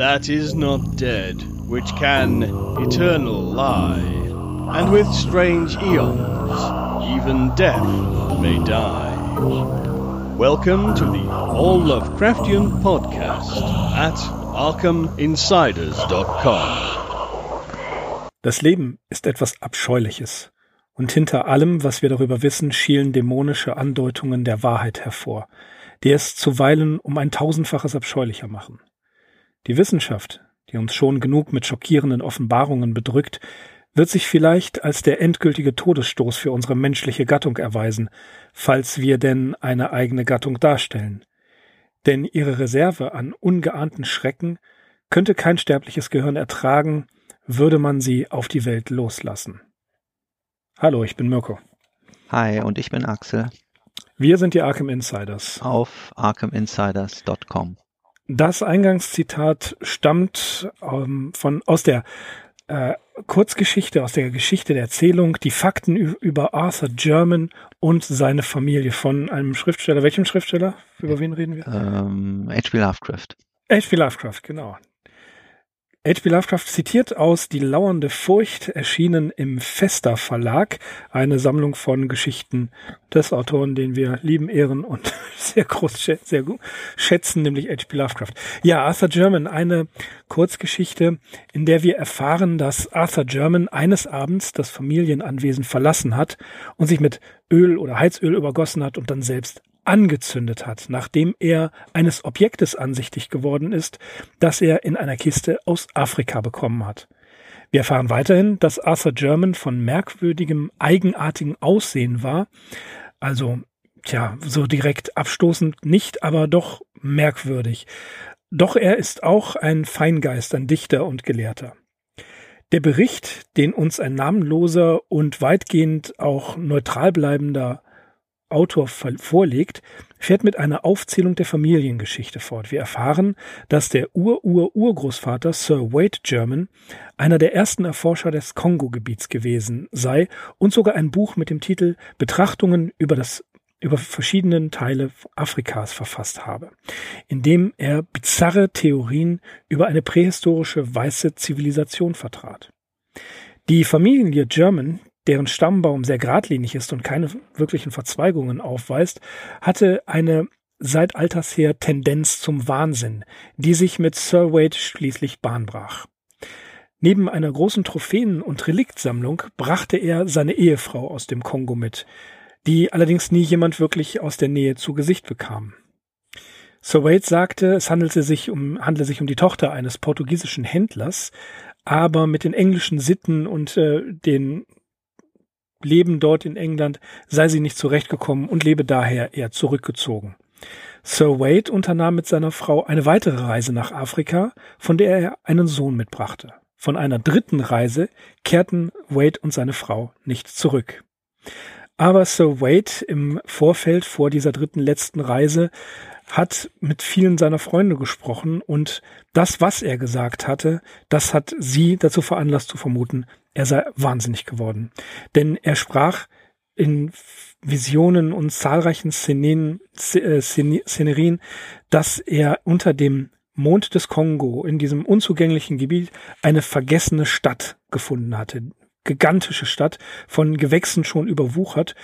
that is not dead, which can eternal lie, and with strange eons, even death may die. Welcome to the All Lovecraftian Podcast at ArkhamInsiders.com. Das Leben ist etwas Abscheuliches, und hinter allem, was wir darüber wissen, schielen dämonische Andeutungen der Wahrheit hervor, die es zuweilen um ein tausendfaches abscheulicher machen. Die Wissenschaft, die uns schon genug mit schockierenden Offenbarungen bedrückt, wird sich vielleicht als der endgültige Todesstoß für unsere menschliche Gattung erweisen, falls wir denn eine eigene Gattung darstellen. Denn ihre Reserve an ungeahnten Schrecken könnte kein sterbliches Gehirn ertragen, würde man sie auf die Welt loslassen. Hallo, ich bin Mirko. Hi, und ich bin Axel. Wir sind die Arkham Insiders. Auf arkhaminsiders.com. Das Eingangszitat stammt ähm, von aus der äh, Kurzgeschichte, aus der Geschichte der Erzählung, die Fakten über Arthur German und seine Familie von einem Schriftsteller. Welchem Schriftsteller? Über wen reden wir? Ähm, H.P. Lovecraft. H.P. Lovecraft, genau. H.P. Lovecraft zitiert aus Die lauernde Furcht, erschienen im Fester Verlag, eine Sammlung von Geschichten des Autoren, den wir lieben, ehren und sehr groß sehr gut schätzen, nämlich H.P. Lovecraft. Ja, Arthur German, eine Kurzgeschichte, in der wir erfahren, dass Arthur German eines Abends das Familienanwesen verlassen hat und sich mit Öl oder Heizöl übergossen hat und dann selbst angezündet hat, nachdem er eines Objektes ansichtig geworden ist, das er in einer Kiste aus Afrika bekommen hat. Wir erfahren weiterhin, dass Arthur German von merkwürdigem, eigenartigen Aussehen war, also tja, so direkt abstoßend nicht, aber doch merkwürdig. Doch er ist auch ein Feingeist, ein Dichter und Gelehrter. Der Bericht, den uns ein namenloser und weitgehend auch neutral bleibender Autor vorlegt, fährt mit einer Aufzählung der Familiengeschichte fort. Wir erfahren, dass der Ur-Ur-Urgroßvater Sir Wade German einer der ersten Erforscher des Kongo-Gebiets gewesen sei und sogar ein Buch mit dem Titel Betrachtungen über das über verschiedenen Teile Afrikas verfasst habe, in dem er bizarre Theorien über eine prähistorische weiße Zivilisation vertrat. Die Familie German, deren Stammbaum sehr geradlinig ist und keine wirklichen Verzweigungen aufweist, hatte eine seit alters her Tendenz zum Wahnsinn, die sich mit Sir Wade schließlich Bahn brach. Neben einer großen Trophäen- und Reliktsammlung brachte er seine Ehefrau aus dem Kongo mit, die allerdings nie jemand wirklich aus der Nähe zu Gesicht bekam. Sir Wade sagte, es handelte sich um, handle sich um die Tochter eines portugiesischen Händlers, aber mit den englischen Sitten und äh, den Leben dort in England sei sie nicht zurechtgekommen und lebe daher eher zurückgezogen. Sir Wade unternahm mit seiner Frau eine weitere Reise nach Afrika, von der er einen Sohn mitbrachte. Von einer dritten Reise kehrten Wade und seine Frau nicht zurück. Aber Sir Wade im Vorfeld vor dieser dritten letzten Reise hat mit vielen seiner Freunde gesprochen und das, was er gesagt hatte, das hat sie dazu veranlasst zu vermuten, er sei wahnsinnig geworden. Denn er sprach in Visionen und zahlreichen Szenen, äh, Szenerien, dass er unter dem Mond des Kongo in diesem unzugänglichen Gebiet eine vergessene Stadt gefunden hatte. Gigantische Stadt, von Gewächsen schon überwuchert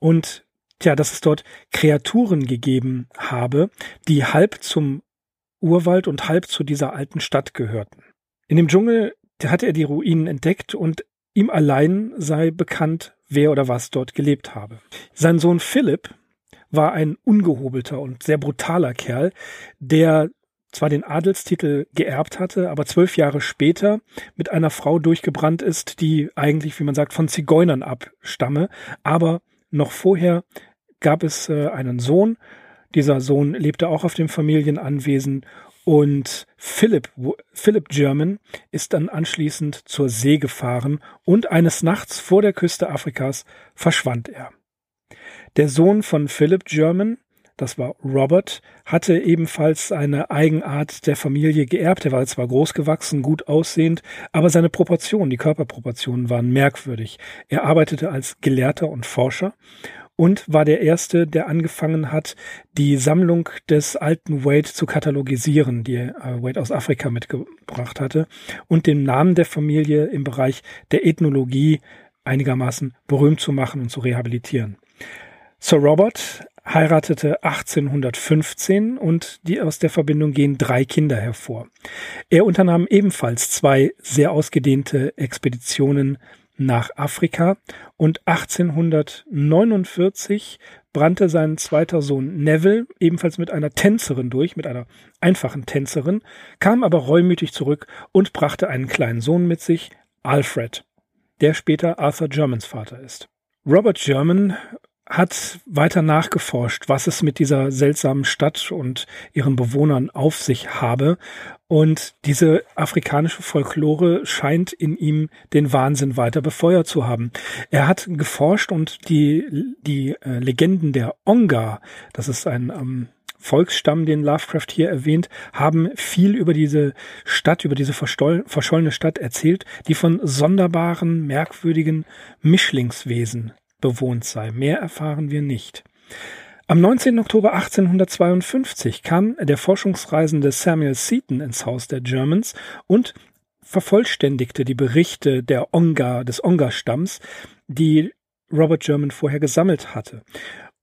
und tja, dass es dort Kreaturen gegeben habe, die halb zum Urwald und halb zu dieser alten Stadt gehörten. In dem Dschungel hatte er die Ruinen entdeckt und ihm allein sei bekannt, wer oder was dort gelebt habe. Sein Sohn Philipp war ein ungehobelter und sehr brutaler Kerl, der zwar den Adelstitel geerbt hatte, aber zwölf Jahre später mit einer Frau durchgebrannt ist, die eigentlich, wie man sagt, von Zigeunern abstamme, aber noch vorher gab es äh, einen Sohn. Dieser Sohn lebte auch auf dem Familienanwesen und Philip, Philip German ist dann anschließend zur See gefahren und eines Nachts vor der Küste Afrikas verschwand er. Der Sohn von Philip German, das war Robert, hatte ebenfalls eine Eigenart der Familie geerbt. Er war zwar groß gewachsen, gut aussehend, aber seine Proportionen, die Körperproportionen waren merkwürdig. Er arbeitete als Gelehrter und Forscher und war der erste, der angefangen hat, die Sammlung des alten Wade zu katalogisieren, die äh, Wade aus Afrika mitgebracht hatte und den Namen der Familie im Bereich der Ethnologie einigermaßen berühmt zu machen und zu rehabilitieren. Sir Robert heiratete 1815 und die aus der Verbindung gehen drei Kinder hervor. Er unternahm ebenfalls zwei sehr ausgedehnte Expeditionen nach Afrika und 1849 brannte sein zweiter Sohn Neville ebenfalls mit einer Tänzerin durch, mit einer einfachen Tänzerin, kam aber reumütig zurück und brachte einen kleinen Sohn mit sich, Alfred, der später Arthur Germans Vater ist. Robert German hat weiter nachgeforscht, was es mit dieser seltsamen Stadt und ihren Bewohnern auf sich habe. Und diese afrikanische Folklore scheint in ihm den Wahnsinn weiter befeuert zu haben. Er hat geforscht und die, die äh, Legenden der Onga, das ist ein ähm, Volksstamm, den Lovecraft hier erwähnt, haben viel über diese Stadt, über diese verschollene Stadt erzählt, die von sonderbaren, merkwürdigen Mischlingswesen bewohnt sei. Mehr erfahren wir nicht. Am 19. Oktober 1852 kam der Forschungsreisende Samuel Seaton ins Haus der Germans und vervollständigte die Berichte der Onga, des Onga-Stamms, die Robert German vorher gesammelt hatte.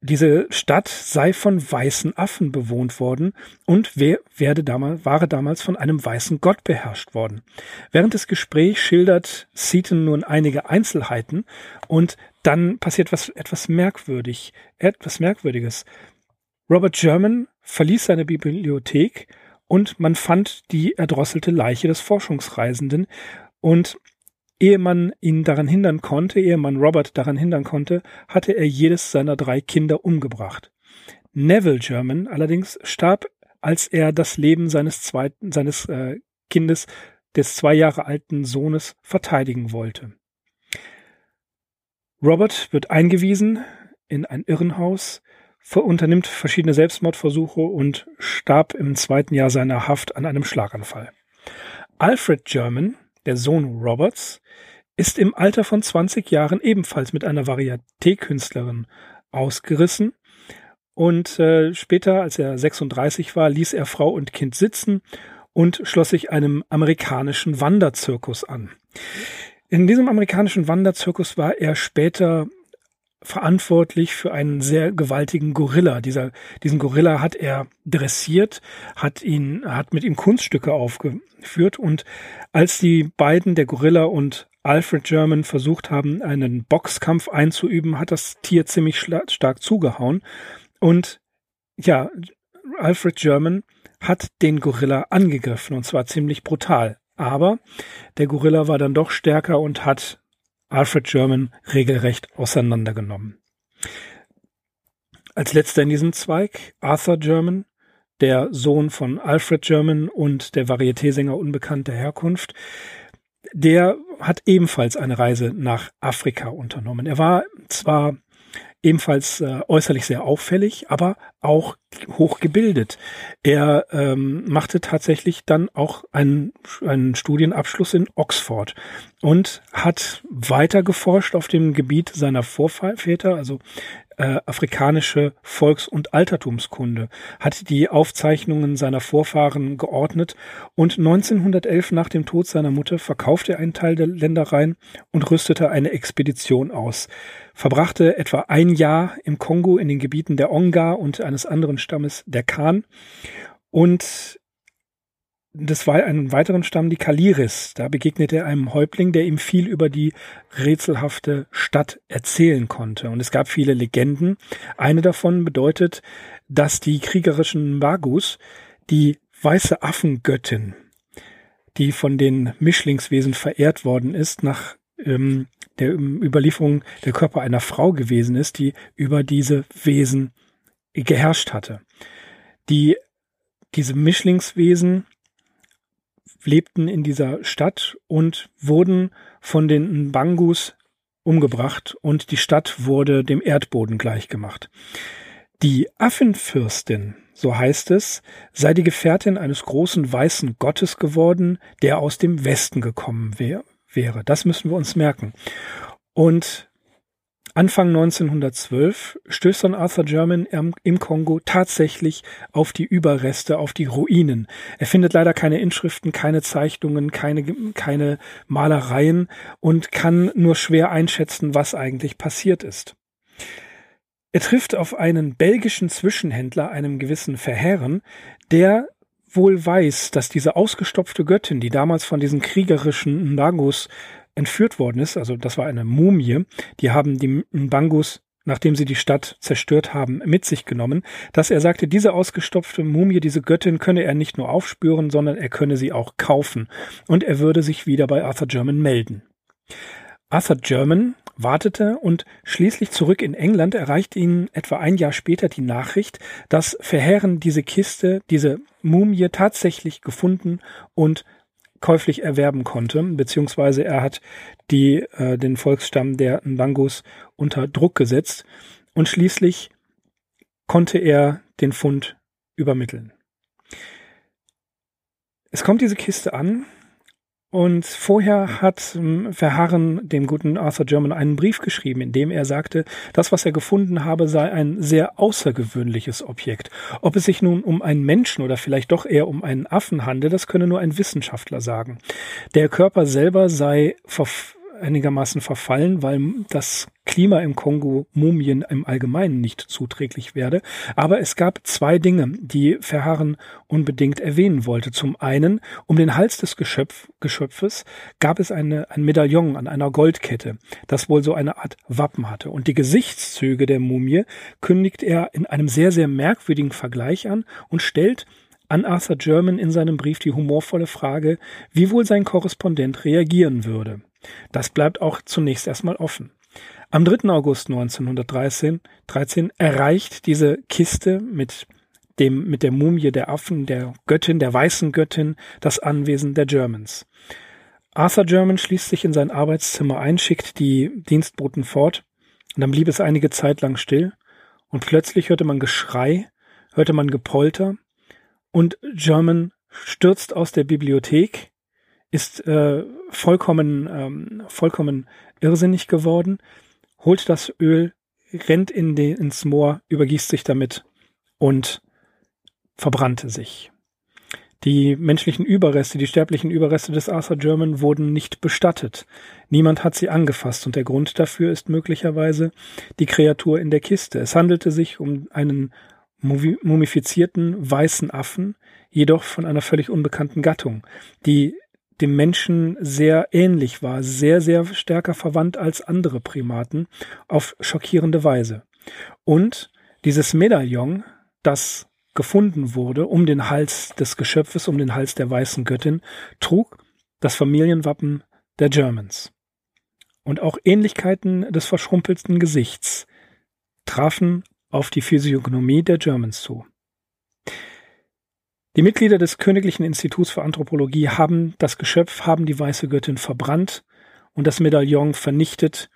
Diese Stadt sei von weißen Affen bewohnt worden und werde damals, war damals von einem weißen Gott beherrscht worden. Während des Gesprächs schildert Seaton nun einige Einzelheiten und dann passiert was etwas merkwürdig, etwas merkwürdiges. Robert German verließ seine Bibliothek und man fand die erdrosselte Leiche des Forschungsreisenden und ehe man ihn daran hindern konnte, ehe man Robert daran hindern konnte, hatte er jedes seiner drei Kinder umgebracht. Neville German allerdings starb, als er das Leben seines zweiten, seines äh, Kindes, des zwei Jahre alten Sohnes verteidigen wollte. Robert wird eingewiesen in ein Irrenhaus, unternimmt verschiedene Selbstmordversuche und starb im zweiten Jahr seiner Haft an einem Schlaganfall. Alfred German, der Sohn Roberts, ist im Alter von 20 Jahren ebenfalls mit einer Varieté-Künstlerin ausgerissen und äh, später, als er 36 war, ließ er Frau und Kind sitzen und schloss sich einem amerikanischen Wanderzirkus an. In diesem amerikanischen Wanderzirkus war er später verantwortlich für einen sehr gewaltigen Gorilla. Dieser, diesen Gorilla hat er dressiert, hat ihn, hat mit ihm Kunststücke aufgeführt und als die beiden, der Gorilla und Alfred German versucht haben, einen Boxkampf einzuüben, hat das Tier ziemlich stark zugehauen und ja, Alfred German hat den Gorilla angegriffen und zwar ziemlich brutal. Aber der Gorilla war dann doch stärker und hat Alfred German regelrecht auseinandergenommen. Als letzter in diesem Zweig Arthur German, der Sohn von Alfred German und der Varietésänger unbekannter Herkunft. Der hat ebenfalls eine Reise nach Afrika unternommen. Er war zwar ebenfalls äh, äußerlich sehr auffällig, aber auch hochgebildet. Er ähm, machte tatsächlich dann auch einen, einen Studienabschluss in Oxford und hat weiter geforscht auf dem Gebiet seiner Vorväter, also äh, afrikanische Volks- und Altertumskunde, hat die Aufzeichnungen seiner Vorfahren geordnet und 1911 nach dem Tod seiner Mutter verkaufte er einen Teil der Ländereien und rüstete eine Expedition aus, verbrachte etwa ein Jahr im Kongo in den Gebieten der Onga und eines anderen Stammes der Kan und das war einen weiteren Stamm, die Kaliris. Da begegnete er einem Häuptling, der ihm viel über die rätselhafte Stadt erzählen konnte. Und es gab viele Legenden. Eine davon bedeutet, dass die kriegerischen Magus die weiße Affengöttin, die von den Mischlingswesen verehrt worden ist, nach ähm, der Überlieferung der Körper einer Frau gewesen ist, die über diese Wesen geherrscht hatte. Die, diese Mischlingswesen lebten in dieser Stadt und wurden von den Bangus umgebracht und die Stadt wurde dem Erdboden gleichgemacht. Die Affenfürstin, so heißt es, sei die Gefährtin eines großen weißen Gottes geworden, der aus dem Westen gekommen wär, wäre. Das müssen wir uns merken. Und Anfang 1912 stößt dann Arthur German im Kongo tatsächlich auf die Überreste, auf die Ruinen. Er findet leider keine Inschriften, keine Zeichnungen, keine, keine Malereien und kann nur schwer einschätzen, was eigentlich passiert ist. Er trifft auf einen belgischen Zwischenhändler, einem gewissen Verherren, der wohl weiß, dass diese ausgestopfte Göttin, die damals von diesen kriegerischen Ndangos entführt worden ist, also das war eine Mumie, die haben die Mbangus nachdem sie die Stadt zerstört haben, mit sich genommen, dass er sagte, diese ausgestopfte Mumie, diese Göttin könne er nicht nur aufspüren, sondern er könne sie auch kaufen und er würde sich wieder bei Arthur German melden. Arthur German wartete und schließlich zurück in England erreicht ihn etwa ein Jahr später die Nachricht, dass Verheeren diese Kiste, diese Mumie tatsächlich gefunden und käuflich erwerben konnte, beziehungsweise er hat die, äh, den Volksstamm der Nbangus unter Druck gesetzt und schließlich konnte er den Fund übermitteln. Es kommt diese Kiste an und vorher hat ähm, Verharren dem guten Arthur German einen Brief geschrieben, in dem er sagte, das, was er gefunden habe, sei ein sehr außergewöhnliches Objekt. Ob es sich nun um einen Menschen oder vielleicht doch eher um einen Affen handelt, das könne nur ein Wissenschaftler sagen. Der Körper selber sei einigermaßen verfallen, weil das Klima im Kongo Mumien im Allgemeinen nicht zuträglich werde. Aber es gab zwei Dinge, die Verharren unbedingt erwähnen wollte. Zum einen, um den Hals des Geschöpf, Geschöpfes gab es eine, ein Medaillon an einer Goldkette, das wohl so eine Art Wappen hatte. Und die Gesichtszüge der Mumie kündigt er in einem sehr, sehr merkwürdigen Vergleich an und stellt an Arthur German in seinem Brief die humorvolle Frage, wie wohl sein Korrespondent reagieren würde. Das bleibt auch zunächst erstmal offen. Am 3. August 1913 13 erreicht diese Kiste mit dem, mit der Mumie der Affen, der Göttin, der weißen Göttin, das Anwesen der Germans. Arthur German schließt sich in sein Arbeitszimmer ein, schickt die Dienstboten fort, und dann blieb es einige Zeit lang still, und plötzlich hörte man Geschrei, hörte man Gepolter, und German stürzt aus der Bibliothek, ist äh, vollkommen, ähm, vollkommen irrsinnig geworden, holt das Öl, rennt in den, ins Moor, übergießt sich damit und verbrannte sich. Die menschlichen Überreste, die sterblichen Überreste des Arthur German wurden nicht bestattet. Niemand hat sie angefasst und der Grund dafür ist möglicherweise die Kreatur in der Kiste. Es handelte sich um einen mumifizierten weißen Affen, jedoch von einer völlig unbekannten Gattung, die dem Menschen sehr ähnlich war, sehr, sehr stärker verwandt als andere Primaten, auf schockierende Weise. Und dieses Medaillon, das gefunden wurde, um den Hals des Geschöpfes, um den Hals der weißen Göttin, trug das Familienwappen der Germans. Und auch Ähnlichkeiten des verschrumpelten Gesichts trafen auf die Physiognomie der Germans zu. Die Mitglieder des Königlichen Instituts für Anthropologie haben das Geschöpf, haben die weiße Göttin verbrannt und das Medaillon vernichtet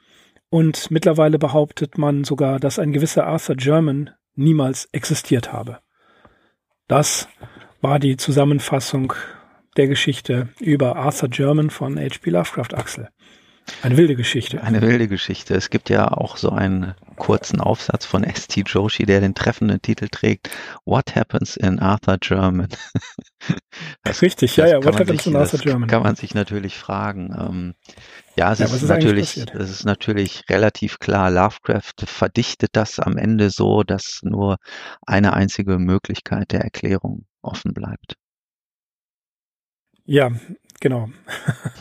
und mittlerweile behauptet man sogar, dass ein gewisser Arthur German niemals existiert habe. Das war die Zusammenfassung der Geschichte über Arthur German von H.P. Lovecraft Axel. Eine wilde Geschichte. Eine wilde Geschichte. Es gibt ja auch so einen kurzen Aufsatz von S.T. Joshi, der den treffenden Titel trägt, What Happens in Arthur German? das, Richtig, ja, ja, What Happens sich, in Arthur German? Kann man sich natürlich fragen. Ähm, ja, es ja, ist, ist natürlich, es ist natürlich relativ klar, Lovecraft verdichtet das am Ende so, dass nur eine einzige Möglichkeit der Erklärung offen bleibt. Ja, Genau.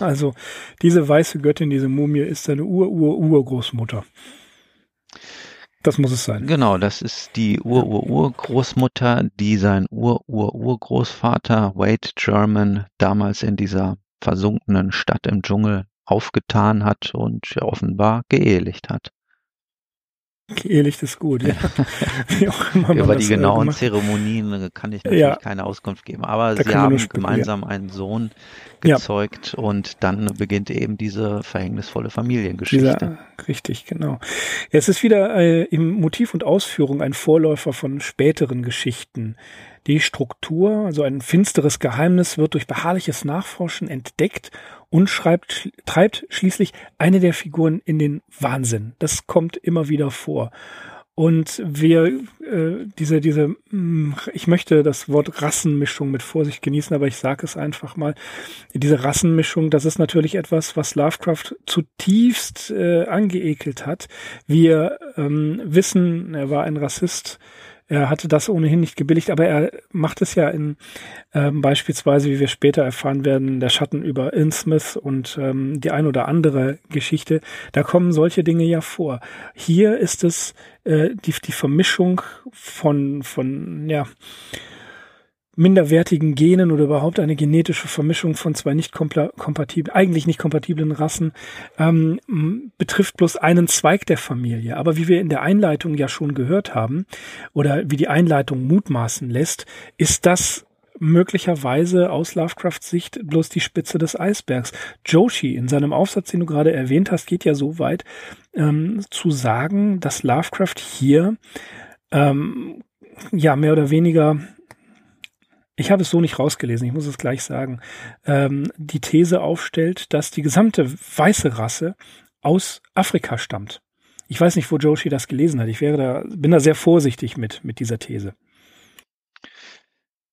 Also diese weiße Göttin, diese Mumie ist seine Ur-Ur-Urgroßmutter. Das muss es sein. Genau, das ist die Ur-Ur-Urgroßmutter, die sein Ur-Ur-Urgroßvater Wade German damals in dieser versunkenen Stadt im Dschungel aufgetan hat und offenbar geehelicht hat. Geehelicht ist gut, ja. Über die genauen Zeremonien äh, kann ich natürlich ja. keine Auskunft geben. Aber da sie haben gemeinsam einen Sohn gezeugt ja. und dann beginnt eben diese verhängnisvolle Familiengeschichte. Dieser, richtig, genau. Ja, es ist wieder äh, im Motiv und Ausführung ein Vorläufer von späteren Geschichten. Die Struktur, also ein finsteres Geheimnis, wird durch beharrliches Nachforschen entdeckt und schreibt, treibt schließlich eine der Figuren in den Wahnsinn. Das kommt immer wieder vor. Und wir, äh, diese, diese, mh, hm, ich möchte das Wort Rassenmischung mit Vorsicht genießen, aber ich sage es einfach mal. Diese Rassenmischung, das ist natürlich etwas, was Lovecraft zutiefst äh, angeekelt hat. Wir ähm, wissen, er war ein Rassist, er hatte das ohnehin nicht gebilligt, aber er macht es ja in ähm, beispielsweise, wie wir später erfahren werden, der Schatten über Innsmouth und ähm, die ein oder andere Geschichte. Da kommen solche Dinge ja vor. Hier ist es äh, die, die Vermischung von, von, ja, minderwertigen Genen oder überhaupt eine genetische Vermischung von zwei nicht kompatibel, eigentlich nicht kompatiblen Rassen ähm, betrifft bloß einen Zweig der Familie. Aber wie wir in der Einleitung ja schon gehört haben oder wie die Einleitung mutmaßen lässt, ist das möglicherweise aus Lovecrafts Sicht bloß die Spitze des Eisbergs. Joshi in seinem Aufsatz, den du gerade erwähnt hast, geht ja so weit ähm, zu sagen, dass Lovecraft hier ähm, ja mehr oder weniger ich habe es so nicht rausgelesen, ich muss es gleich sagen, ähm, die These aufstellt, dass die gesamte weiße Rasse aus Afrika stammt. Ich weiß nicht, wo Joshi das gelesen hat. Ich wäre da, bin da sehr vorsichtig mit, mit dieser These.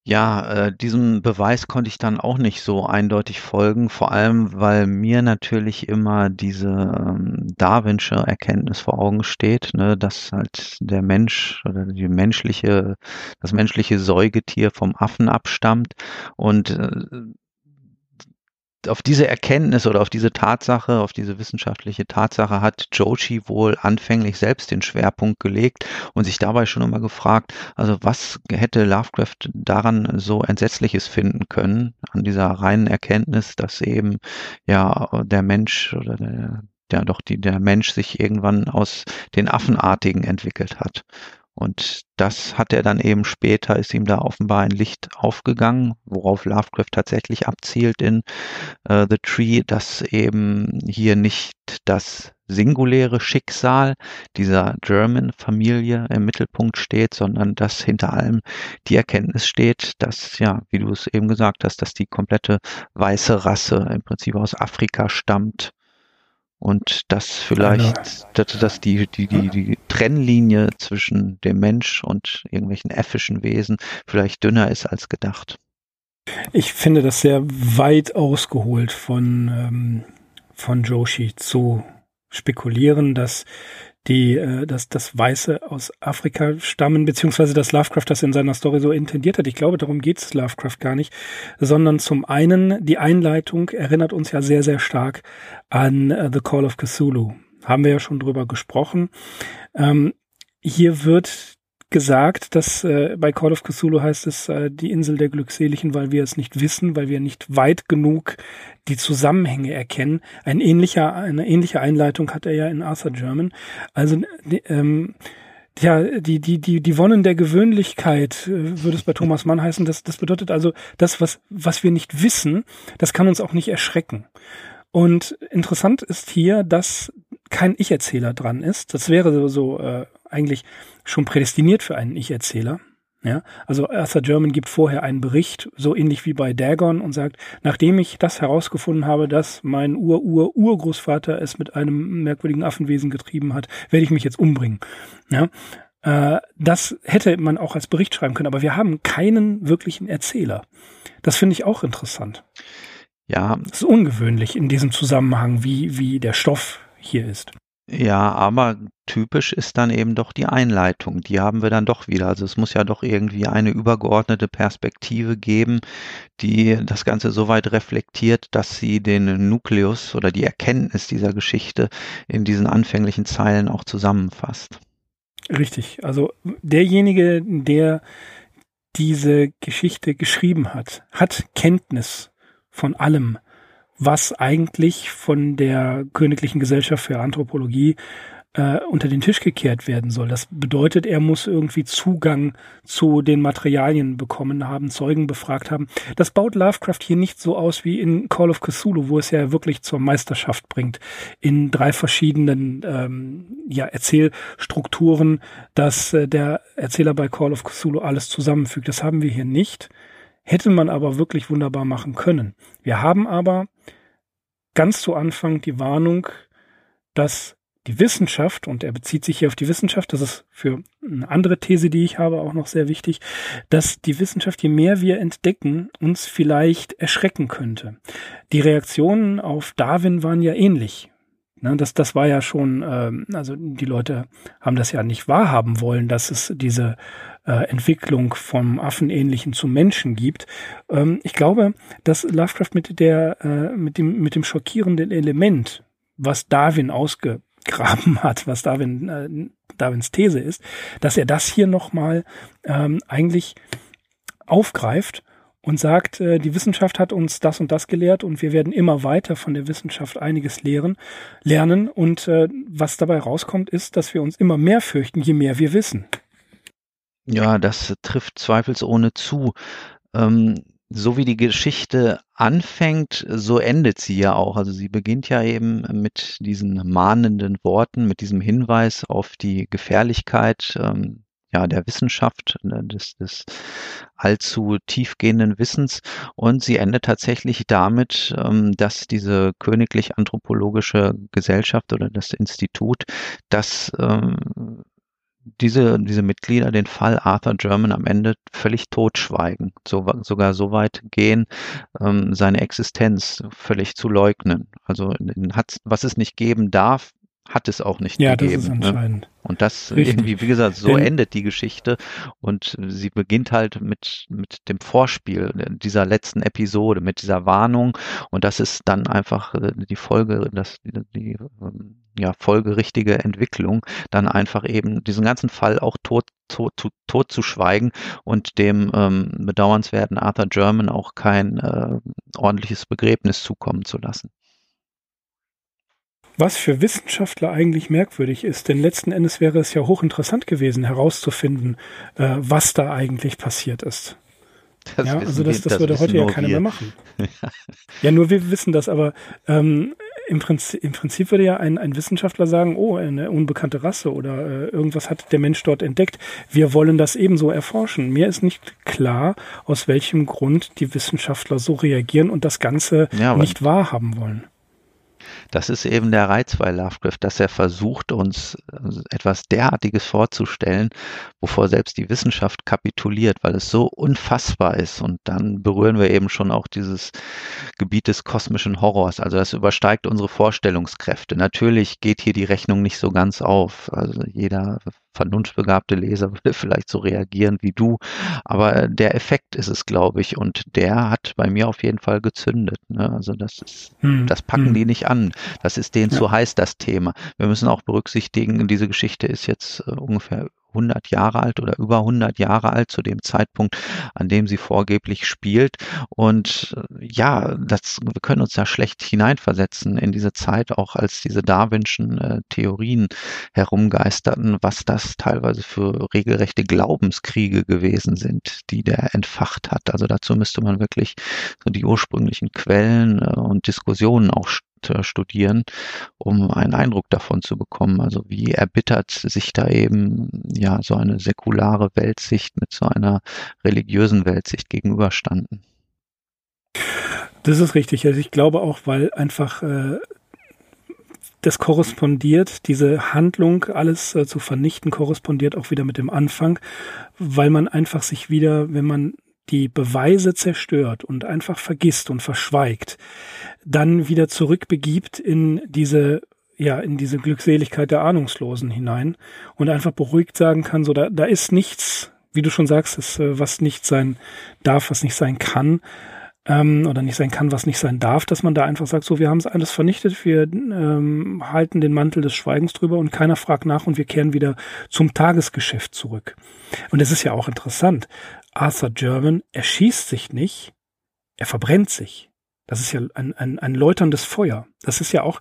Ja, äh, diesem Beweis konnte ich dann auch nicht so eindeutig folgen, vor allem, weil mir natürlich immer diese ähm, Darwinsche Erkenntnis vor Augen steht, ne, dass halt der Mensch oder die menschliche, das menschliche Säugetier vom Affen abstammt. Und äh, auf diese Erkenntnis oder auf diese Tatsache, auf diese wissenschaftliche Tatsache hat Joshi wohl anfänglich selbst den Schwerpunkt gelegt und sich dabei schon immer gefragt, also was hätte Lovecraft daran so Entsetzliches finden können, an dieser reinen Erkenntnis, dass eben ja der Mensch oder der, der doch die, der Mensch sich irgendwann aus den Affenartigen entwickelt hat. Und das hat er dann eben später, ist ihm da offenbar ein Licht aufgegangen, worauf Lovecraft tatsächlich abzielt in uh, The Tree, dass eben hier nicht das singuläre Schicksal dieser German-Familie im Mittelpunkt steht, sondern dass hinter allem die Erkenntnis steht, dass, ja, wie du es eben gesagt hast, dass die komplette weiße Rasse im Prinzip aus Afrika stammt und dass vielleicht, dass, dass die, die, die, die Trennlinie zwischen dem Mensch und irgendwelchen äffischen Wesen vielleicht dünner ist als gedacht. Ich finde das sehr weit ausgeholt von, ähm, von Joshi zu spekulieren, dass die, äh, dass das Weiße aus Afrika stammen, beziehungsweise dass Lovecraft das in seiner Story so intendiert hat. Ich glaube, darum geht es Lovecraft gar nicht, sondern zum einen, die Einleitung erinnert uns ja sehr, sehr stark an uh, The Call of Cthulhu. Haben wir ja schon drüber gesprochen. Ähm, hier wird gesagt, dass äh, bei Call of Cthulhu heißt es äh, die Insel der Glückseligen, weil wir es nicht wissen, weil wir nicht weit genug die Zusammenhänge erkennen. Ein ähnlicher, eine ähnliche Einleitung hat er ja in Arthur German. Also ähm, ja, die, die, die, die Wonnen der Gewöhnlichkeit, äh, würde es bei Thomas Mann heißen. Das, das bedeutet also, das, was, was wir nicht wissen, das kann uns auch nicht erschrecken. Und interessant ist hier, dass kein Ich-Erzähler dran ist. Das wäre so, so äh, eigentlich schon prädestiniert für einen Ich-Erzähler. Ja, also Arthur German gibt vorher einen Bericht, so ähnlich wie bei Dagon, und sagt, nachdem ich das herausgefunden habe, dass mein Ur-Ur-Urgroßvater es mit einem merkwürdigen Affenwesen getrieben hat, werde ich mich jetzt umbringen. Ja, äh, das hätte man auch als Bericht schreiben können, aber wir haben keinen wirklichen Erzähler. Das finde ich auch interessant. Ja. Das ist ungewöhnlich in diesem Zusammenhang, wie, wie der Stoff hier ist. Ja, aber typisch ist dann eben doch die Einleitung. Die haben wir dann doch wieder. Also es muss ja doch irgendwie eine übergeordnete Perspektive geben, die das Ganze so weit reflektiert, dass sie den Nukleus oder die Erkenntnis dieser Geschichte in diesen anfänglichen Zeilen auch zusammenfasst. Richtig. Also derjenige, der diese Geschichte geschrieben hat, hat Kenntnis von allem, was eigentlich von der Königlichen Gesellschaft für Anthropologie äh, unter den Tisch gekehrt werden soll. Das bedeutet, er muss irgendwie Zugang zu den Materialien bekommen haben, Zeugen befragt haben. Das baut Lovecraft hier nicht so aus wie in Call of Cthulhu, wo es ja wirklich zur Meisterschaft bringt, in drei verschiedenen ähm, ja, Erzählstrukturen, dass äh, der Erzähler bei Call of Cthulhu alles zusammenfügt. Das haben wir hier nicht. Hätte man aber wirklich wunderbar machen können. Wir haben aber ganz zu Anfang die Warnung, dass die Wissenschaft, und er bezieht sich hier auf die Wissenschaft, das ist für eine andere These, die ich habe, auch noch sehr wichtig, dass die Wissenschaft, je mehr wir entdecken, uns vielleicht erschrecken könnte. Die Reaktionen auf Darwin waren ja ähnlich. Ne, das, das war ja schon, ähm, also die Leute haben das ja nicht wahrhaben wollen, dass es diese äh, Entwicklung vom Affenähnlichen zum Menschen gibt. Ähm, ich glaube, dass Lovecraft mit der, äh, mit dem, mit dem schockierenden Element, was Darwin ausge graben hat, was Darwin, äh, Darwins These ist, dass er das hier nochmal ähm, eigentlich aufgreift und sagt, äh, die Wissenschaft hat uns das und das gelehrt und wir werden immer weiter von der Wissenschaft einiges lehren, lernen und äh, was dabei rauskommt, ist, dass wir uns immer mehr fürchten, je mehr wir wissen. Ja, das trifft zweifelsohne zu. Ähm, so wie die Geschichte anfängt, so endet sie ja auch. Also sie beginnt ja eben mit diesen mahnenden Worten, mit diesem Hinweis auf die Gefährlichkeit ähm, ja, der Wissenschaft, ne, des, des allzu tiefgehenden Wissens. Und sie endet tatsächlich damit, ähm, dass diese königlich anthropologische Gesellschaft oder das Institut, das ähm, diese, diese Mitglieder den Fall Arthur German am Ende völlig totschweigen, so, sogar so weit gehen, ähm, seine Existenz völlig zu leugnen. Also hat, was es nicht geben darf, hat es auch nicht ja, gegeben. Das ist ne? entscheidend. Ne? Und das Richtig. irgendwie, wie gesagt, so Denn, endet die Geschichte und sie beginnt halt mit, mit dem Vorspiel dieser letzten Episode, mit dieser Warnung und das ist dann einfach äh, die Folge, das, die, die ähm, ja, folgerichtige Entwicklung, dann einfach eben diesen ganzen Fall auch tot, tot, tot, tot zu schweigen und dem ähm, bedauernswerten Arthur German auch kein äh, ordentliches Begräbnis zukommen zu lassen. Was für Wissenschaftler eigentlich merkwürdig ist, denn letzten Endes wäre es ja hochinteressant gewesen, herauszufinden, äh, was da eigentlich passiert ist. Das ja, also das, das, das würde heute ja keiner wir. mehr machen. ja, nur wir wissen das, aber ähm, im, Prinzip, im Prinzip würde ja ein, ein Wissenschaftler sagen, oh, eine unbekannte Rasse oder äh, irgendwas hat der Mensch dort entdeckt. Wir wollen das ebenso erforschen. Mir ist nicht klar, aus welchem Grund die Wissenschaftler so reagieren und das Ganze ja, nicht wahrhaben wollen. Das ist eben der Reiz bei Lovecraft, dass er versucht, uns äh, etwas derartiges vorzustellen, wovor selbst die Wissenschaft kapituliert, weil es so unfassbar ist. Und dann berühren wir eben schon auch dieses Gebiet des kosmischen Horrors. Also das übersteigt unsere Vorstellungskräfte. Natürlich geht hier die Rechnung nicht so ganz auf. Also jeder vernunftbegabte Leser würde vielleicht so reagieren wie du. Aber der Effekt ist es, glaube ich. Und der hat bei mir auf jeden Fall gezündet. Ne? Also das ist, hm. das packen hm. die nicht an. Das ist denen ja. zu heiß, das Thema. Wir müssen auch berücksichtigen, diese Geschichte ist jetzt äh, ungefähr 100 Jahre alt oder über 100 Jahre alt zu dem Zeitpunkt, an dem sie vorgeblich spielt. Und äh, ja, das, wir können uns da schlecht hineinversetzen in diese Zeit, auch als diese Darwinschen äh, Theorien herumgeisterten, was das teilweise für regelrechte Glaubenskriege gewesen sind, die der entfacht hat. Also dazu müsste man wirklich so die ursprünglichen Quellen äh, und Diskussionen auch studieren, um einen Eindruck davon zu bekommen. Also wie erbittert sich da eben ja so eine säkulare Weltsicht mit so einer religiösen Weltsicht gegenüberstanden. Das ist richtig. Also ich glaube auch, weil einfach äh, das korrespondiert, diese Handlung, alles äh, zu vernichten, korrespondiert auch wieder mit dem Anfang, weil man einfach sich wieder, wenn man die Beweise zerstört und einfach vergisst und verschweigt, dann wieder zurückbegibt in diese ja, in diese Glückseligkeit der Ahnungslosen hinein und einfach beruhigt sagen kann, so da, da ist nichts, wie du schon sagst, ist, äh, was nicht sein darf, was nicht sein kann, ähm, oder nicht sein kann, was nicht sein darf, dass man da einfach sagt, so, wir haben es alles vernichtet, wir ähm, halten den Mantel des Schweigens drüber und keiner fragt nach und wir kehren wieder zum Tagesgeschäft zurück. Und es ist ja auch interessant. Arthur German erschießt sich nicht, er verbrennt sich. Das ist ja ein, ein, ein läuterndes Feuer. Das ist ja auch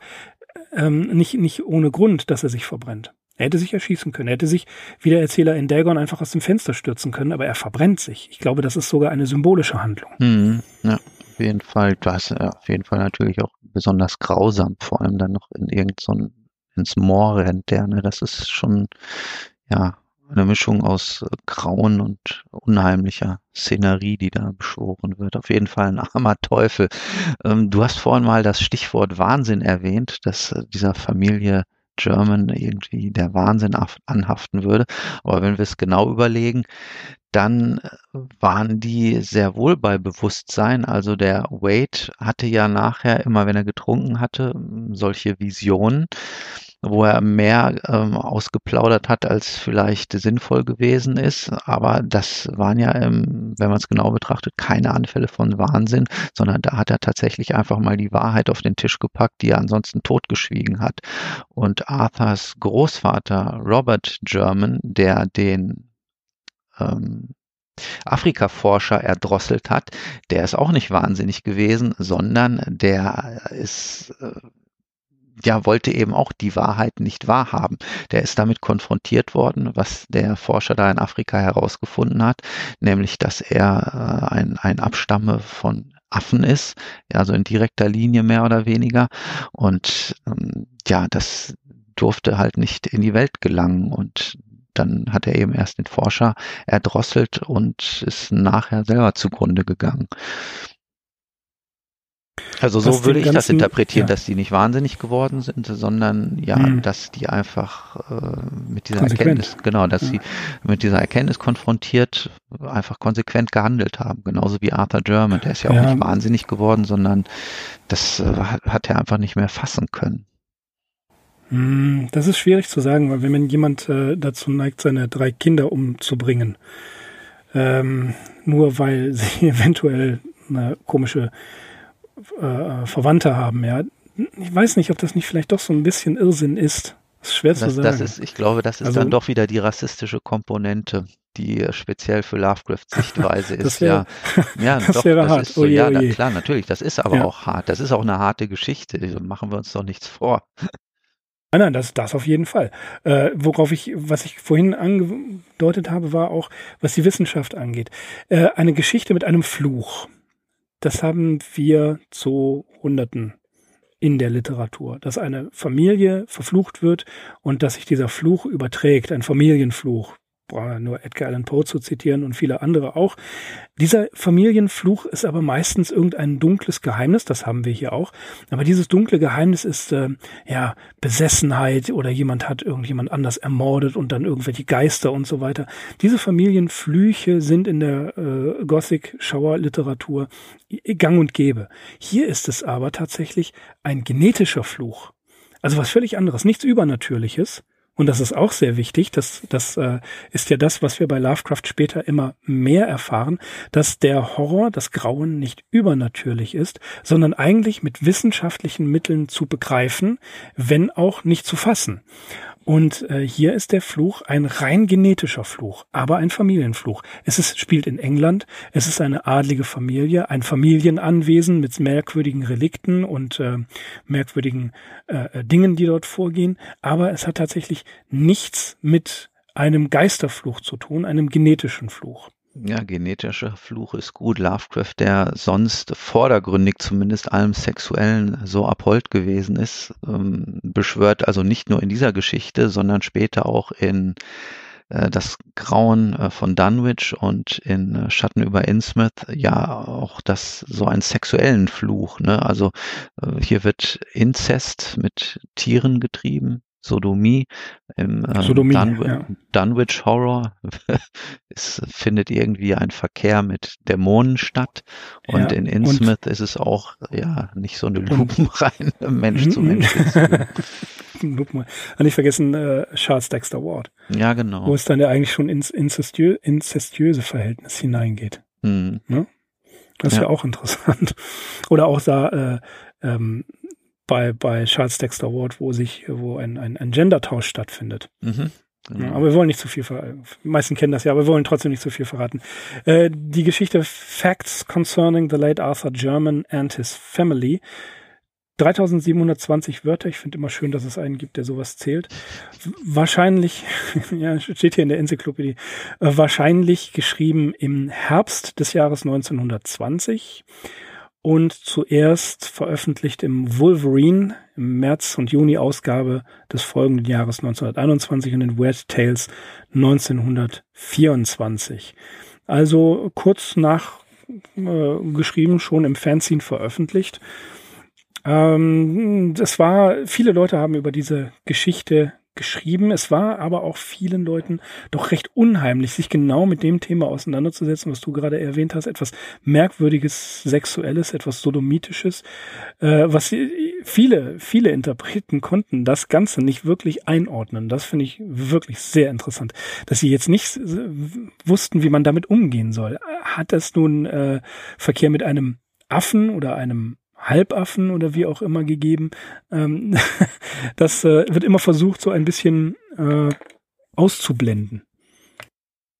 ähm, nicht, nicht ohne Grund, dass er sich verbrennt. Er hätte sich erschießen können. Er hätte sich, wie der Erzähler in Dagon, einfach aus dem Fenster stürzen können, aber er verbrennt sich. Ich glaube, das ist sogar eine symbolische Handlung. Mhm, ja, auf jeden Fall. Das ist auf jeden Fall natürlich auch besonders grausam, vor allem dann noch in irgend so ins Moor rennt der, ne? Das ist schon, ja, eine Mischung aus äh, Grauen und unheimlicher Szenerie, die da beschworen wird. Auf jeden Fall ein armer Teufel. Ähm, du hast vorhin mal das Stichwort Wahnsinn erwähnt, dass äh, dieser Familie German irgendwie der Wahnsinn anhaften würde. Aber wenn wir es genau überlegen, dann äh, waren die sehr wohl bei Bewusstsein. Also der Wade hatte ja nachher immer, wenn er getrunken hatte, solche Visionen wo er mehr ähm, ausgeplaudert hat, als vielleicht sinnvoll gewesen ist. Aber das waren ja, ähm, wenn man es genau betrachtet, keine Anfälle von Wahnsinn, sondern da hat er tatsächlich einfach mal die Wahrheit auf den Tisch gepackt, die er ansonsten totgeschwiegen hat. Und Arthurs Großvater Robert German, der den ähm, Afrika-Forscher erdrosselt hat, der ist auch nicht wahnsinnig gewesen, sondern der ist äh, ja, wollte eben auch die Wahrheit nicht wahrhaben. Der ist damit konfrontiert worden, was der Forscher da in Afrika herausgefunden hat, nämlich, dass er äh, ein, ein Abstamme von Affen ist, ja, also in direkter Linie mehr oder weniger. Und ähm, ja, das durfte halt nicht in die Welt gelangen. Und dann hat er eben erst den Forscher erdrosselt und ist nachher selber zugrunde gegangen. Also so würde ich ganzen, das interpretieren, ja. dass die nicht wahnsinnig geworden sind, sondern ja, mhm. dass die einfach äh, mit dieser konsequent. Erkenntnis, genau, dass ja. sie mit dieser Erkenntnis konfrontiert einfach konsequent gehandelt haben. Genauso wie Arthur German, der ist ja auch ja. nicht wahnsinnig geworden, sondern das äh, hat er einfach nicht mehr fassen können. Hm, das ist schwierig zu sagen, weil wenn jemand äh, dazu neigt, seine drei Kinder umzubringen, ähm, nur weil sie eventuell eine komische äh, Verwandte haben, ja. Ich weiß nicht, ob das nicht vielleicht doch so ein bisschen Irrsinn ist. Das ist schwer das, zu sagen. Das ist, ich glaube, das ist also, dann doch wieder die rassistische Komponente, die speziell für Lovecrafts Sichtweise ist. Wär, ja, ja das doch, wäre das hart. Ist so, oje, ja, oje. klar, natürlich. Das ist aber ja. auch hart. Das ist auch eine harte Geschichte. Machen wir uns doch nichts vor. Nein, nein, das, das auf jeden Fall. Äh, worauf ich, was ich vorhin angedeutet habe, war auch, was die Wissenschaft angeht. Äh, eine Geschichte mit einem Fluch. Das haben wir zu Hunderten in der Literatur, dass eine Familie verflucht wird und dass sich dieser Fluch überträgt, ein Familienfluch nur Edgar Allan Poe zu zitieren und viele andere auch. Dieser Familienfluch ist aber meistens irgendein dunkles Geheimnis, das haben wir hier auch. Aber dieses dunkle Geheimnis ist äh, ja Besessenheit oder jemand hat irgendjemand anders ermordet und dann irgendwelche Geister und so weiter. Diese Familienflüche sind in der äh, Gothic-Schauer-Literatur gang und gäbe. Hier ist es aber tatsächlich ein genetischer Fluch. Also was völlig anderes, nichts Übernatürliches, und das ist auch sehr wichtig. Das, das äh, ist ja das, was wir bei Lovecraft später immer mehr erfahren, dass der Horror, das Grauen nicht übernatürlich ist, sondern eigentlich mit wissenschaftlichen Mitteln zu begreifen, wenn auch nicht zu fassen. Und äh, hier ist der Fluch ein rein genetischer Fluch, aber ein Familienfluch. Es ist, spielt in England, es ist eine adlige Familie, ein Familienanwesen mit merkwürdigen Relikten und äh, merkwürdigen äh, äh, Dingen, die dort vorgehen, aber es hat tatsächlich nichts mit einem Geisterfluch zu tun, einem genetischen Fluch. Ja, genetischer Fluch ist gut. Lovecraft, der sonst vordergründig zumindest allem Sexuellen so abhold gewesen ist, ähm, beschwört also nicht nur in dieser Geschichte, sondern später auch in äh, das Grauen äh, von Dunwich und in äh, Schatten über Innsmouth ja auch das so einen sexuellen Fluch. Ne? Also hier wird Inzest mit Tieren getrieben, Sodomie im äh, Sodomie, Dun ja. Dunwich Horror. es findet irgendwie ein Verkehr mit Dämonen statt und ja, in Innsmouth und ist es auch ja nicht so eine lupenreine Mensch zu Mensch. Lupen. nicht vergessen äh, Charles Dexter Ward. Ja, genau. Wo es dann ja eigentlich schon ins inzestiö inzestiöse Verhältnis hineingeht. Mhm. Ne? Das ist ja. ja. auch interessant. Oder auch da äh, ähm, bei, bei Charles Dexter Ward, wo sich, wo ein, ein, ein Gender-Tausch stattfindet. Mhm. Genau. Ja, aber wir wollen nicht zu viel verraten. Die meisten kennen das ja, aber wir wollen trotzdem nicht zu viel verraten. Äh, die Geschichte Facts Concerning the Late Arthur German and His Family 3720 Wörter. Ich finde immer schön, dass es einen gibt, der sowas zählt. Wahrscheinlich, ja, steht hier in der Enzyklopädie, äh, wahrscheinlich geschrieben im Herbst des Jahres 1920 und zuerst veröffentlicht im Wolverine im März und Juni Ausgabe des folgenden Jahres 1921 und in Weird Tales 1924. Also kurz nach äh, geschrieben, schon im Fanzine veröffentlicht. Ähm, es war, viele Leute haben über diese Geschichte geschrieben. Es war aber auch vielen Leuten doch recht unheimlich, sich genau mit dem Thema auseinanderzusetzen, was du gerade erwähnt hast. Etwas merkwürdiges, sexuelles, etwas sodomitisches, äh, was viele, viele Interpreten konnten das Ganze nicht wirklich einordnen. Das finde ich wirklich sehr interessant, dass sie jetzt nicht wussten, wie man damit umgehen soll. Hat es nun äh, Verkehr mit einem Affen oder einem Halbaffen oder wie auch immer gegeben. Ähm, das äh, wird immer versucht, so ein bisschen äh, auszublenden.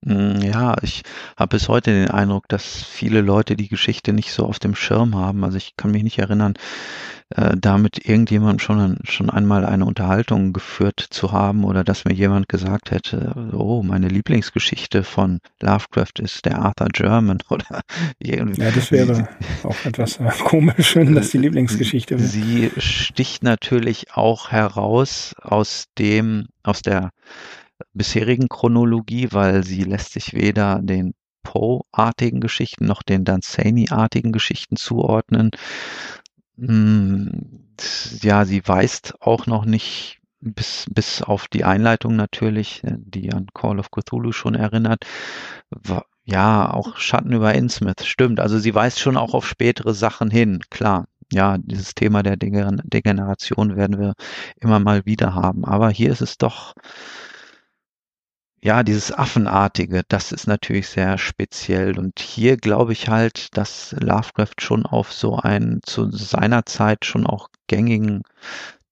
Hm, ja, ich habe bis heute den Eindruck, dass viele Leute die Geschichte nicht so auf dem Schirm haben. Also ich kann mich nicht erinnern, äh, damit irgendjemand schon, schon einmal eine Unterhaltung geführt zu haben oder dass mir jemand gesagt hätte, oh, meine Lieblingsgeschichte von Lovecraft ist der Arthur German oder irgendwie. Ja, das wäre auch etwas äh, komisch, wenn das die Lieblingsgeschichte wäre. Sie sticht natürlich auch heraus aus dem, aus der bisherigen Chronologie, weil sie lässt sich weder den Poe-artigen Geschichten noch den Danzani-artigen Geschichten zuordnen. Hm, ja, sie weist auch noch nicht bis, bis auf die Einleitung natürlich, äh, die an Call of Cthulhu schon erinnert. Ja, auch Schatten über Innsmouth, stimmt. Also sie weist schon auch auf spätere Sachen hin, klar. Ja, dieses Thema der Degeneration werden wir immer mal wieder haben. Aber hier ist es doch, ja, dieses Affenartige, das ist natürlich sehr speziell. Und hier glaube ich halt, dass Lovecraft schon auf so einen zu seiner Zeit schon auch gängigen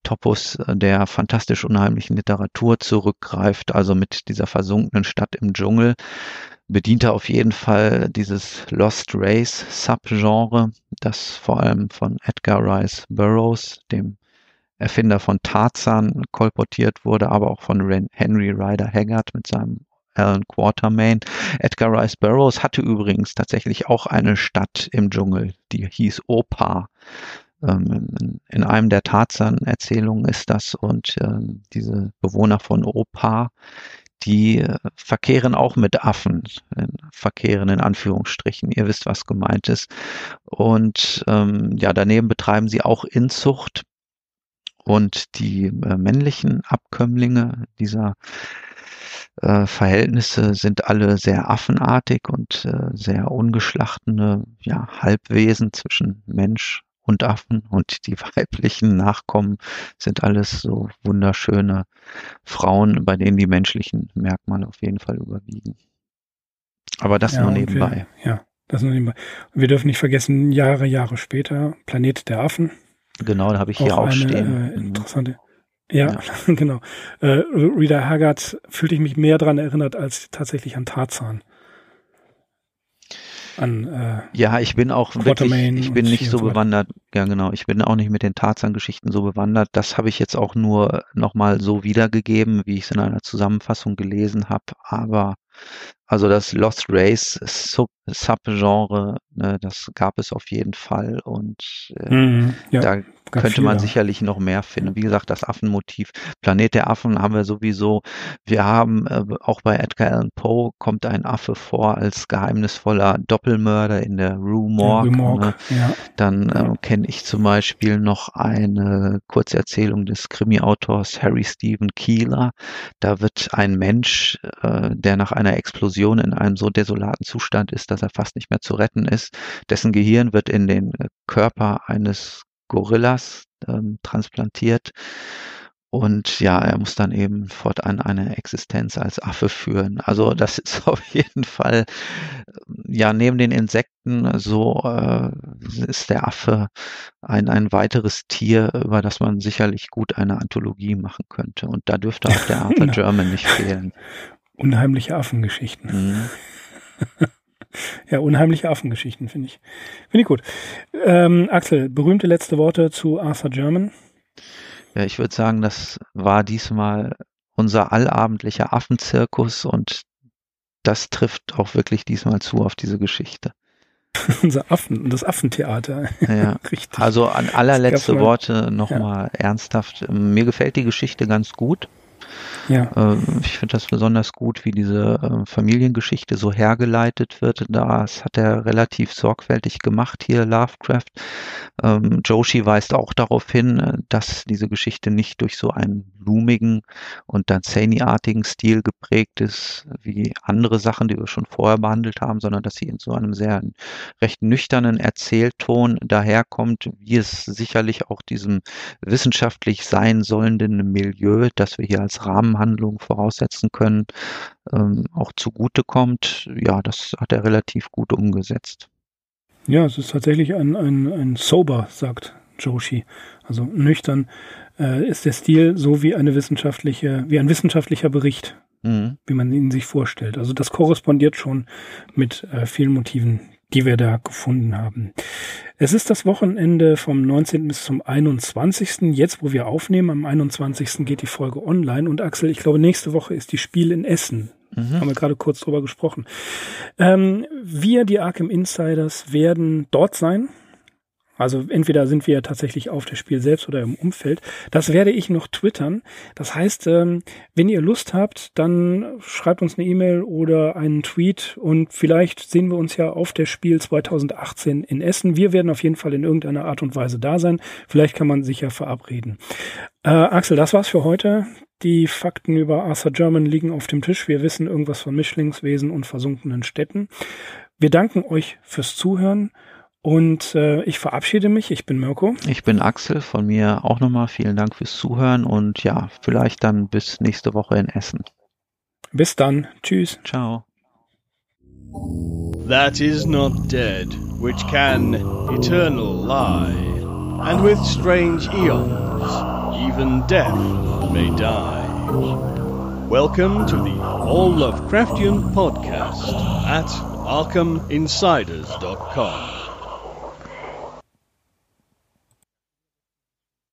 Topos der fantastisch unheimlichen Literatur zurückgreift, also mit dieser versunkenen Stadt im Dschungel, bedient er auf jeden Fall dieses Lost Race Subgenre, das vor allem von Edgar Rice Burroughs, dem Erfinder von Tarzan kolportiert wurde, aber auch von Henry Ryder Haggard mit seinem Alan Quatermain. Edgar Rice Burroughs hatte übrigens tatsächlich auch eine Stadt im Dschungel, die hieß Opa. Ähm, in einem der Tarzan-Erzählungen ist das und äh, diese Bewohner von Opa, die äh, verkehren auch mit Affen, verkehren in Anführungsstrichen. Ihr wisst, was gemeint ist. Und ähm, ja, daneben betreiben sie auch Inzucht und die äh, männlichen Abkömmlinge dieser äh, Verhältnisse sind alle sehr affenartig und äh, sehr ungeschlachtene ja, Halbwesen zwischen Mensch und Affen und die weiblichen Nachkommen sind alles so wunderschöne Frauen, bei denen die menschlichen Merkmale auf jeden Fall überwiegen. Aber das ja, nur nebenbei. Wir, ja, das nur nebenbei. wir dürfen nicht vergessen, Jahre, Jahre später, Planet der Affen, Genau, da habe ich hier auch, auch stehen. Äh, interessante. Ja, ja. genau. Äh, Rita Haggard fühlte ich mich mehr daran erinnert als tatsächlich an Tarzan. An, äh, ja, ich bin auch wirklich, ich bin nicht so bewandert, ja genau, ich bin auch nicht mit den Tarzan-Geschichten so bewandert. Das habe ich jetzt auch nur nochmal so wiedergegeben, wie ich es in einer Zusammenfassung gelesen habe. Aber also das Lost Race Sub Subgenre, ne, das gab es auf jeden Fall und äh, mhm, ja, da könnte man sicherlich noch mehr finden. Wie gesagt, das Affenmotiv, Planet der Affen haben wir sowieso. Wir haben äh, auch bei Edgar Allan Poe kommt ein Affe vor als geheimnisvoller Doppelmörder in der Rue Morgue. Ne? Ja. Dann äh, kenne ich zum Beispiel noch eine Kurzerzählung des Krimi-Autors Harry Stephen Keeler. Da wird ein Mensch, äh, der nach einer Explosion in einem so desolaten Zustand ist, dass er fast nicht mehr zu retten ist. Dessen Gehirn wird in den äh, Körper eines Gorillas ähm, transplantiert. Und ja, er muss dann eben fortan eine Existenz als Affe führen. Also das ist auf jeden Fall, ähm, ja, neben den Insekten so äh, ist der Affe ein, ein weiteres Tier, über das man sicherlich gut eine Anthologie machen könnte. Und da dürfte auch der Arthur German nicht fehlen. Unheimliche Affengeschichten. Mhm. Ja, unheimliche Affengeschichten, finde ich. Finde ich gut. Ähm, Axel, berühmte letzte Worte zu Arthur German? Ja, ich würde sagen, das war diesmal unser allabendlicher Affenzirkus und das trifft auch wirklich diesmal zu auf diese Geschichte. Unser Affen, das Affentheater. Ja, Richtig. Also an allerletzte Worte nochmal ja. ernsthaft. Mir gefällt die Geschichte ganz gut. Ja. Ähm, ich finde das besonders gut, wie diese ähm, Familiengeschichte so hergeleitet wird. Das hat er relativ sorgfältig gemacht hier, Lovecraft. Ähm, Joshi weist auch darauf hin, äh, dass diese Geschichte nicht durch so einen blumigen und dann artigen Stil geprägt ist, wie andere Sachen, die wir schon vorher behandelt haben, sondern dass sie in so einem sehr recht nüchternen Erzählton daherkommt, wie es sicherlich auch diesem wissenschaftlich sein sollenden Milieu, das wir hier als Rahmenhandlung voraussetzen können, ähm, auch zugutekommt. Ja, das hat er relativ gut umgesetzt. Ja, es ist tatsächlich ein, ein, ein Sober, sagt Joshi. Also nüchtern äh, ist der Stil so wie eine wissenschaftliche, wie ein wissenschaftlicher Bericht, mhm. wie man ihn sich vorstellt. Also das korrespondiert schon mit äh, vielen Motiven, die wir da gefunden haben. Es ist das Wochenende vom 19. bis zum 21. Jetzt, wo wir aufnehmen, am 21. geht die Folge online. Und Axel, ich glaube, nächste Woche ist die Spiel in Essen. Mhm. Haben wir gerade kurz drüber gesprochen. Ähm, wir, die Arkham Insiders, werden dort sein. Also entweder sind wir tatsächlich auf das Spiel selbst oder im Umfeld. Das werde ich noch twittern. Das heißt, ähm, wenn ihr Lust habt, dann schreibt uns eine E-Mail oder einen Tweet und vielleicht sehen wir uns ja auf der Spiel 2018 in Essen. Wir werden auf jeden Fall in irgendeiner Art und Weise da sein. Vielleicht kann man sich ja verabreden. Äh, Axel, das war's für heute. Die Fakten über Arthur German liegen auf dem Tisch. Wir wissen irgendwas von Mischlingswesen und versunkenen Städten. Wir danken euch fürs Zuhören. Und äh, ich verabschiede mich. Ich bin Mirko. Ich bin Axel. Von mir auch nochmal vielen Dank fürs Zuhören und ja, vielleicht dann bis nächste Woche in Essen. Bis dann. Tschüss. Ciao. That is not dead, which can eternal lie, and with strange eons, even death may die. Welcome to the All Lovecraftian Podcast at ArkhamInsiders.com.